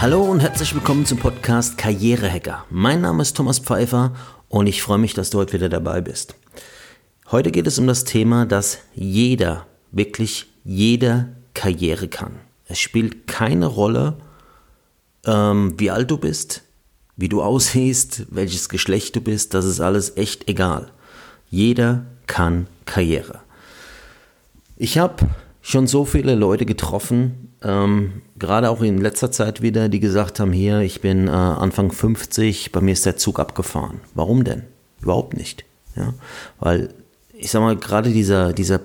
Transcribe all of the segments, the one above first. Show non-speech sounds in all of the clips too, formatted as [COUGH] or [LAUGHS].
Hallo und herzlich willkommen zum Podcast Karrierehacker. Mein Name ist Thomas Pfeiffer und ich freue mich, dass du heute wieder dabei bist. Heute geht es um das Thema, dass jeder, wirklich jeder Karriere kann. Es spielt keine Rolle, ähm, wie alt du bist, wie du [LAUGHS] aussiehst, welches Geschlecht du bist, das ist alles echt egal. Jeder kann Karriere. Ich habe schon so viele Leute getroffen, ähm, gerade auch in letzter Zeit wieder, die gesagt haben, hier, ich bin äh, Anfang 50, bei mir ist der Zug abgefahren. Warum denn? Überhaupt nicht. Ja? Weil, ich sag mal, gerade dieser, dieser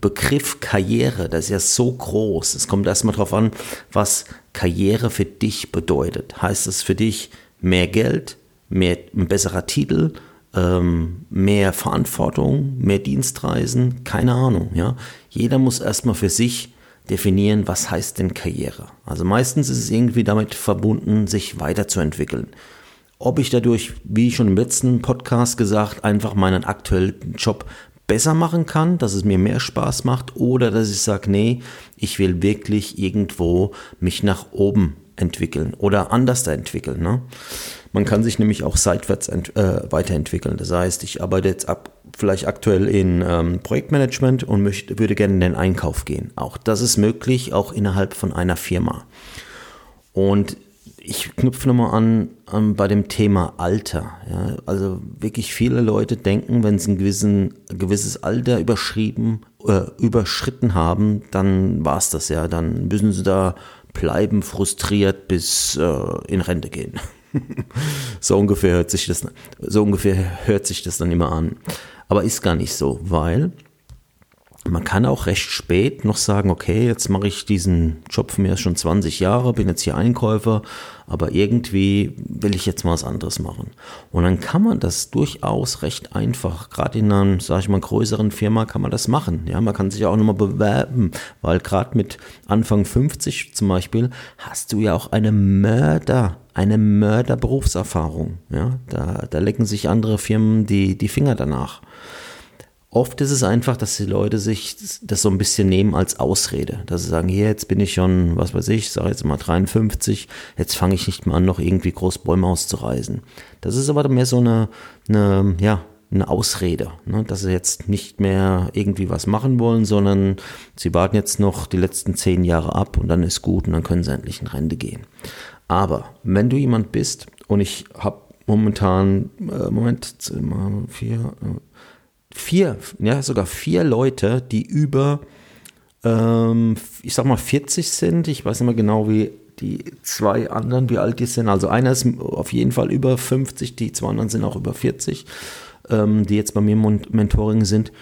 Begriff Karriere, das ist ja so groß. Es kommt erstmal darauf an, was Karriere für dich bedeutet. Heißt es für dich mehr Geld, mehr, ein besserer Titel, ähm, mehr Verantwortung, mehr Dienstreisen? Keine Ahnung. Ja? Jeder muss erstmal für sich definieren, was heißt denn Karriere. Also meistens ist es irgendwie damit verbunden, sich weiterzuentwickeln. Ob ich dadurch, wie schon im letzten Podcast gesagt, einfach meinen aktuellen Job besser machen kann, dass es mir mehr Spaß macht oder dass ich sage, nee, ich will wirklich irgendwo mich nach oben entwickeln oder anders entwickeln. Ne? Man kann sich nämlich auch seitwärts äh, weiterentwickeln. Das heißt, ich arbeite jetzt ab, vielleicht aktuell in ähm, Projektmanagement und möchte, würde gerne in den Einkauf gehen. Auch das ist möglich, auch innerhalb von einer Firma. Und ich knüpfe nochmal an, an bei dem Thema Alter. Ja, also wirklich viele Leute denken, wenn sie ein, gewissen, ein gewisses Alter überschrieben, äh, überschritten haben, dann war es das ja. Dann müssen sie da bleiben, frustriert bis äh, in Rente gehen. [LAUGHS] so ungefähr hört sich das, so ungefähr hört sich das dann immer an. Aber ist gar nicht so, weil man kann auch recht spät noch sagen, okay, jetzt mache ich diesen Job von mir schon 20 Jahre, bin jetzt hier Einkäufer, aber irgendwie will ich jetzt mal was anderes machen. Und dann kann man das durchaus recht einfach, gerade in einer, sage ich mal, größeren Firma kann man das machen. Ja, man kann sich auch nochmal bewerben, weil gerade mit Anfang 50 zum Beispiel hast du ja auch eine Mörder, eine Mörderberufserfahrung. Ja, da, da lecken sich andere Firmen die, die Finger danach. Oft ist es einfach, dass die Leute sich das so ein bisschen nehmen als Ausrede. Dass sie sagen, hier, jetzt bin ich schon, was weiß ich, sage jetzt mal 53, jetzt fange ich nicht mehr an, noch irgendwie groß Bäume auszureißen. Das ist aber mehr so eine, eine ja, eine Ausrede, ne? dass sie jetzt nicht mehr irgendwie was machen wollen, sondern sie warten jetzt noch die letzten zehn Jahre ab und dann ist gut und dann können sie endlich in Rente gehen. Aber wenn du jemand bist und ich habe momentan, äh, Moment, vier, äh, vier, ja, sogar vier Leute, die über, ähm, ich sag mal, 40 sind. Ich weiß nicht mehr genau, wie die zwei anderen, wie alt die sind. Also einer ist auf jeden Fall über 50, die zwei anderen sind auch über 40, ähm, die jetzt bei mir im Mentoring sind.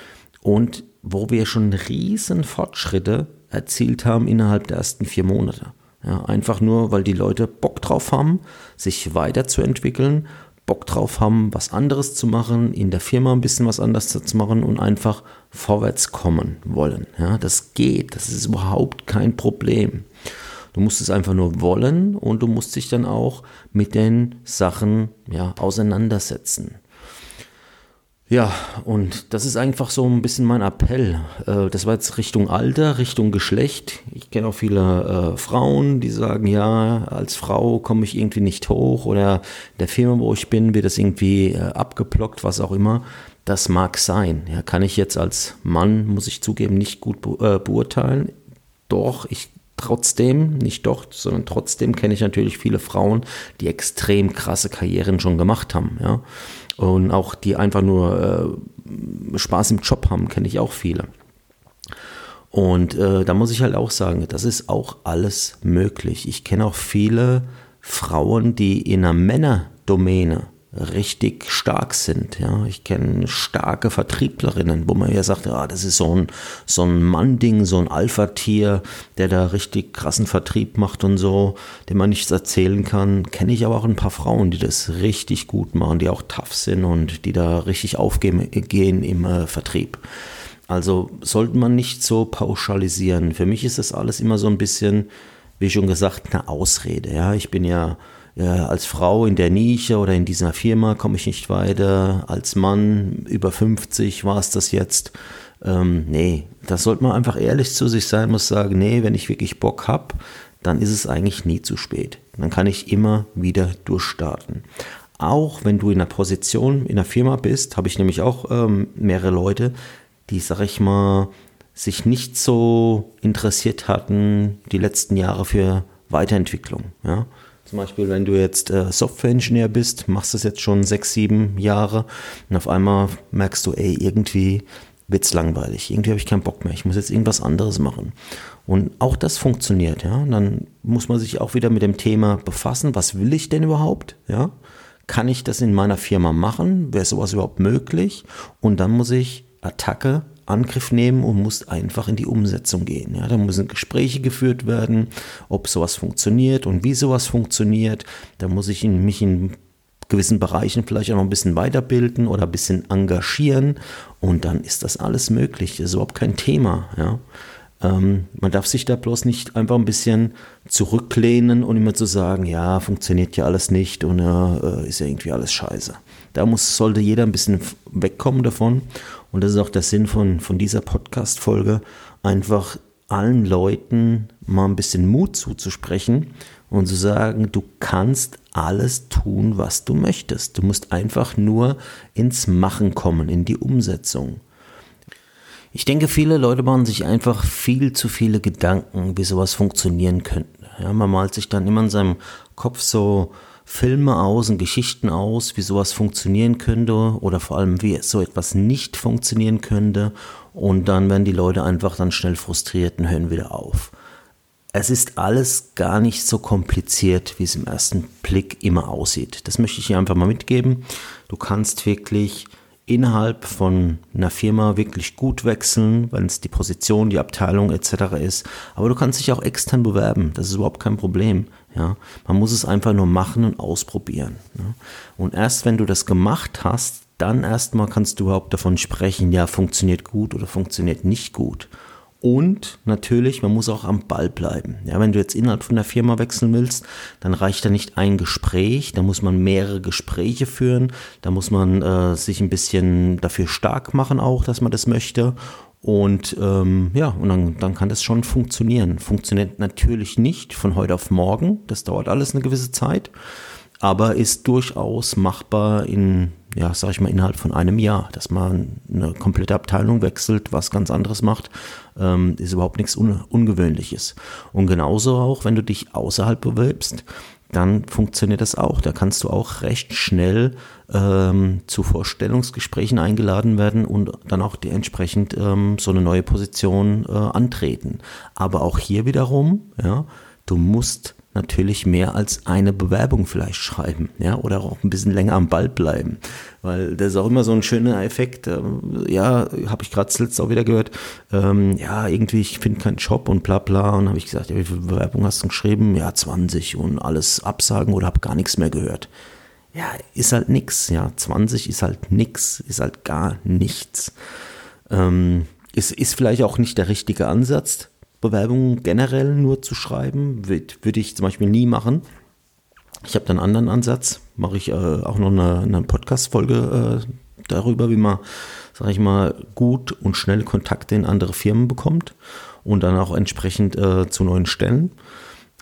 Und wo wir schon riesen Fortschritte erzielt haben innerhalb der ersten vier Monate. Ja, einfach nur, weil die Leute Bock drauf haben, sich weiterzuentwickeln Bock drauf haben, was anderes zu machen, in der Firma ein bisschen was anderes zu machen und einfach vorwärts kommen wollen. Ja, das geht, das ist überhaupt kein Problem. Du musst es einfach nur wollen und du musst dich dann auch mit den Sachen ja, auseinandersetzen. Ja, und das ist einfach so ein bisschen mein Appell. Äh, das war jetzt Richtung Alter, Richtung Geschlecht. Ich kenne auch viele äh, Frauen, die sagen, ja, als Frau komme ich irgendwie nicht hoch oder der Firma, wo ich bin, wird das irgendwie äh, abgeblockt, was auch immer. Das mag sein. Ja, kann ich jetzt als Mann, muss ich zugeben, nicht gut be äh, beurteilen. Doch, ich trotzdem, nicht doch, sondern trotzdem kenne ich natürlich viele Frauen, die extrem krasse Karrieren schon gemacht haben. Ja und auch die einfach nur äh, Spaß im Job haben, kenne ich auch viele. Und äh, da muss ich halt auch sagen, das ist auch alles möglich. Ich kenne auch viele Frauen, die in einer Männerdomäne richtig stark sind. Ja, ich kenne starke Vertrieblerinnen, wo man ja sagt, ja, das ist so ein, so ein Mann-Ding, so ein Alpha-Tier, der da richtig krassen Vertrieb macht und so, dem man nichts erzählen kann. Kenne ich aber auch ein paar Frauen, die das richtig gut machen, die auch tough sind und die da richtig aufgehen gehen im äh, Vertrieb. Also sollte man nicht so pauschalisieren. Für mich ist das alles immer so ein bisschen, wie schon gesagt, eine Ausrede. Ja, ich bin ja als Frau in der Nische oder in dieser Firma komme ich nicht weiter, als Mann über 50 war es das jetzt. Ähm, nee, da sollte man einfach ehrlich zu sich sein, muss sagen, nee, wenn ich wirklich Bock habe, dann ist es eigentlich nie zu spät. Dann kann ich immer wieder durchstarten. Auch wenn du in einer Position in einer Firma bist, habe ich nämlich auch ähm, mehrere Leute, die, sag ich mal, sich nicht so interessiert hatten die letzten Jahre für Weiterentwicklung. Ja? Zum Beispiel, wenn du jetzt äh, Software-Ingenieur bist, machst das jetzt schon sechs, sieben Jahre und auf einmal merkst du, ey, irgendwie wird es langweilig. Irgendwie habe ich keinen Bock mehr. Ich muss jetzt irgendwas anderes machen. Und auch das funktioniert, ja. Und dann muss man sich auch wieder mit dem Thema befassen. Was will ich denn überhaupt? Ja. Kann ich das in meiner Firma machen? Wäre sowas überhaupt möglich? Und dann muss ich Attacke Angriff nehmen und muss einfach in die Umsetzung gehen. Ja, da müssen Gespräche geführt werden, ob sowas funktioniert und wie sowas funktioniert. Da muss ich in, mich in gewissen Bereichen vielleicht auch noch ein bisschen weiterbilden oder ein bisschen engagieren und dann ist das alles möglich. Das ist überhaupt kein Thema. Ja. Ähm, man darf sich da bloß nicht einfach ein bisschen zurücklehnen und immer zu sagen, ja, funktioniert ja alles nicht und äh, ist ja irgendwie alles scheiße. Da muss, sollte jeder ein bisschen wegkommen davon und das ist auch der Sinn von, von dieser Podcast-Folge, einfach allen Leuten mal ein bisschen Mut zuzusprechen und zu sagen, du kannst alles tun, was du möchtest. Du musst einfach nur ins Machen kommen, in die Umsetzung. Ich denke, viele Leute machen sich einfach viel zu viele Gedanken, wie sowas funktionieren könnte. Ja, man malt sich dann immer in seinem Kopf so Filme aus und Geschichten aus, wie sowas funktionieren könnte oder vor allem wie so etwas nicht funktionieren könnte und dann werden die Leute einfach dann schnell frustriert und hören wieder auf. Es ist alles gar nicht so kompliziert, wie es im ersten Blick immer aussieht. Das möchte ich hier einfach mal mitgeben. Du kannst wirklich innerhalb von einer Firma wirklich gut wechseln, wenn es die Position, die Abteilung etc. ist. Aber du kannst dich auch extern bewerben. Das ist überhaupt kein Problem. Ja, man muss es einfach nur machen und ausprobieren. Ne? Und erst wenn du das gemacht hast, dann erstmal kannst du überhaupt davon sprechen, ja, funktioniert gut oder funktioniert nicht gut. Und natürlich, man muss auch am Ball bleiben. Ja, wenn du jetzt innerhalb von der Firma wechseln willst, dann reicht da nicht ein Gespräch, da muss man mehrere Gespräche führen, da muss man äh, sich ein bisschen dafür stark machen auch, dass man das möchte. Und ähm, ja, und dann, dann kann das schon funktionieren. Funktioniert natürlich nicht von heute auf morgen, das dauert alles eine gewisse Zeit, aber ist durchaus machbar in ja, sag ich mal, innerhalb von einem Jahr, dass man eine komplette Abteilung wechselt, was ganz anderes macht, ähm, ist überhaupt nichts Un Ungewöhnliches. Und genauso auch, wenn du dich außerhalb bewirbst, dann funktioniert das auch. Da kannst du auch recht schnell ähm, zu Vorstellungsgesprächen eingeladen werden und dann auch dementsprechend ähm, so eine neue Position äh, antreten. Aber auch hier wiederum, ja, du musst natürlich mehr als eine Bewerbung vielleicht schreiben, ja, oder auch ein bisschen länger am Ball bleiben, weil das ist auch immer so ein schöner Effekt. Ähm, ja, habe ich gerade zuletzt auch wieder gehört. Ähm, ja, irgendwie ich finde keinen Job und bla bla und habe ich gesagt, ja, wie viele Bewerbungen hast du geschrieben? Ja, 20 und alles absagen oder habe gar nichts mehr gehört. Ja, ist halt nix. Ja, 20 ist halt nix, ist halt gar nichts. Ähm, ist, ist vielleicht auch nicht der richtige Ansatz Bewerbungen generell nur zu schreiben, würde würd ich zum Beispiel nie machen. Ich habe dann einen anderen Ansatz, mache ich äh, auch noch eine, eine Podcast-Folge äh, darüber, wie man, sage ich mal, gut und schnell Kontakte in andere Firmen bekommt und dann auch entsprechend äh, zu neuen Stellen.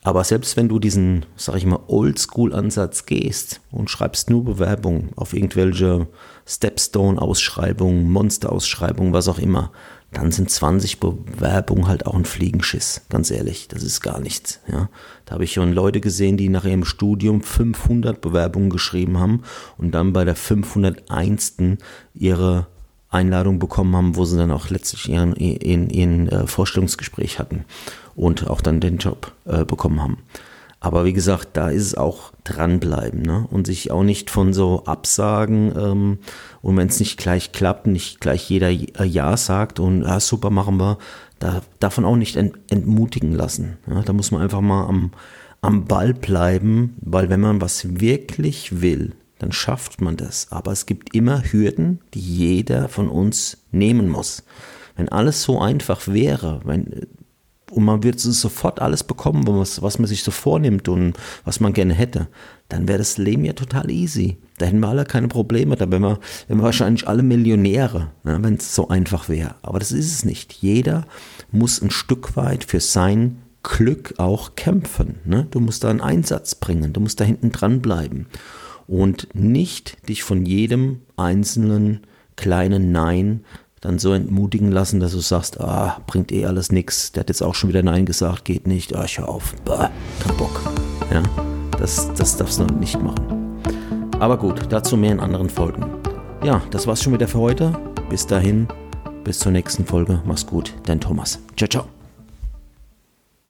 Aber selbst wenn du diesen, sag ich mal, Oldschool-Ansatz gehst und schreibst nur Bewerbungen auf irgendwelche Stepstone-Ausschreibungen, Monster-Ausschreibungen, was auch immer, dann sind 20 Bewerbungen halt auch ein Fliegenschiss, ganz ehrlich. Das ist gar nichts. Ja. Da habe ich schon Leute gesehen, die nach ihrem Studium 500 Bewerbungen geschrieben haben und dann bei der 501. ihre Einladung bekommen haben, wo sie dann auch letztlich ihren, ihren, ihren äh, Vorstellungsgespräch hatten und auch dann den Job äh, bekommen haben. Aber wie gesagt, da ist es auch dranbleiben ne? und sich auch nicht von so Absagen ähm, und wenn es nicht gleich klappt, nicht gleich jeder äh, Ja sagt und ja, super machen wir, da, davon auch nicht ent, entmutigen lassen. Ja? Da muss man einfach mal am, am Ball bleiben, weil wenn man was wirklich will, dann schafft man das. Aber es gibt immer Hürden, die jeder von uns nehmen muss. Wenn alles so einfach wäre, wenn und man wird sofort alles bekommen, was, was man sich so vornimmt und was man gerne hätte, dann wäre das Leben ja total easy. Da hätten wir alle keine Probleme, da wären wir, wären wir wahrscheinlich alle Millionäre, ne, wenn es so einfach wäre. Aber das ist es nicht. Jeder muss ein Stück weit für sein Glück auch kämpfen. Ne? Du musst da einen Einsatz bringen, du musst da hinten dran bleiben und nicht dich von jedem einzelnen kleinen Nein dann so entmutigen lassen, dass du sagst, ah, bringt eh alles nix, der hat jetzt auch schon wieder Nein gesagt, geht nicht, ah, ich hör auf, bah, kein Bock. Ja, das, das darfst du nicht machen. Aber gut, dazu mehr in anderen Folgen. Ja, das war's schon wieder für heute. Bis dahin, bis zur nächsten Folge. Mach's gut, dein Thomas. Ciao, ciao.